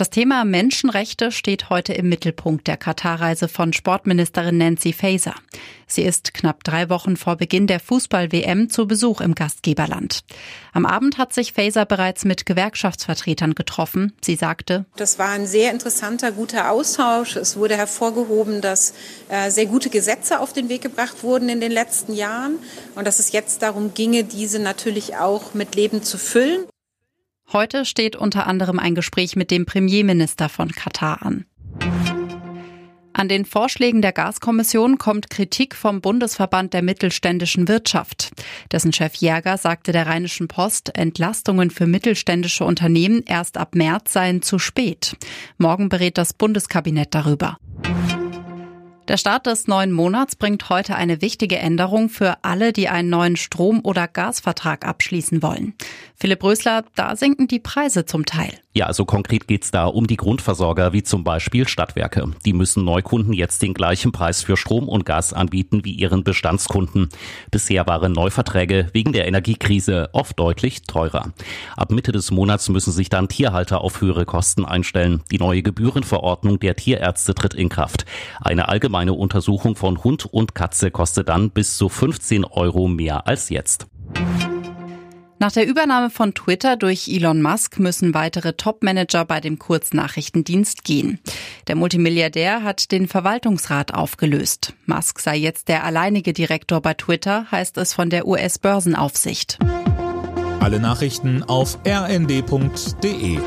Das Thema Menschenrechte steht heute im Mittelpunkt der Katarreise von Sportministerin Nancy Faeser. Sie ist knapp drei Wochen vor Beginn der Fußball-WM zu Besuch im Gastgeberland. Am Abend hat sich Faeser bereits mit Gewerkschaftsvertretern getroffen. Sie sagte, Das war ein sehr interessanter, guter Austausch. Es wurde hervorgehoben, dass äh, sehr gute Gesetze auf den Weg gebracht wurden in den letzten Jahren und dass es jetzt darum ginge, diese natürlich auch mit Leben zu füllen. Heute steht unter anderem ein Gespräch mit dem Premierminister von Katar an. An den Vorschlägen der Gaskommission kommt Kritik vom Bundesverband der mittelständischen Wirtschaft. Dessen Chef Jäger sagte der Rheinischen Post, Entlastungen für mittelständische Unternehmen erst ab März seien zu spät. Morgen berät das Bundeskabinett darüber. Der Start des neuen Monats bringt heute eine wichtige Änderung für alle, die einen neuen Strom- oder Gasvertrag abschließen wollen. Philipp Rösler, da sinken die Preise zum Teil. Ja, also konkret geht's da um die Grundversorger wie zum Beispiel Stadtwerke. Die müssen Neukunden jetzt den gleichen Preis für Strom und Gas anbieten wie ihren Bestandskunden. Bisher waren Neuverträge wegen der Energiekrise oft deutlich teurer. Ab Mitte des Monats müssen sich dann Tierhalter auf höhere Kosten einstellen. Die neue Gebührenverordnung der Tierärzte tritt in Kraft. Eine allgemeine Untersuchung von Hund und Katze kostet dann bis zu 15 Euro mehr als jetzt. Nach der Übernahme von Twitter durch Elon Musk müssen weitere Top-Manager bei dem Kurznachrichtendienst gehen. Der Multimilliardär hat den Verwaltungsrat aufgelöst. Musk sei jetzt der alleinige Direktor bei Twitter, heißt es von der US-Börsenaufsicht. Alle Nachrichten auf rnd.de